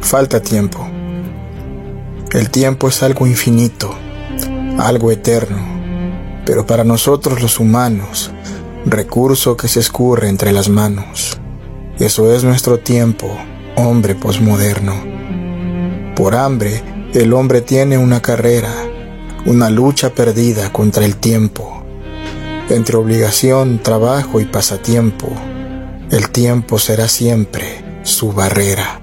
falta tiempo. El tiempo es algo infinito, algo eterno, pero para nosotros los humanos, recurso que se escurre entre las manos. Eso es nuestro tiempo, hombre posmoderno. Por hambre, el hombre tiene una carrera, una lucha perdida contra el tiempo. Entre obligación, trabajo y pasatiempo, el tiempo será siempre su barrera.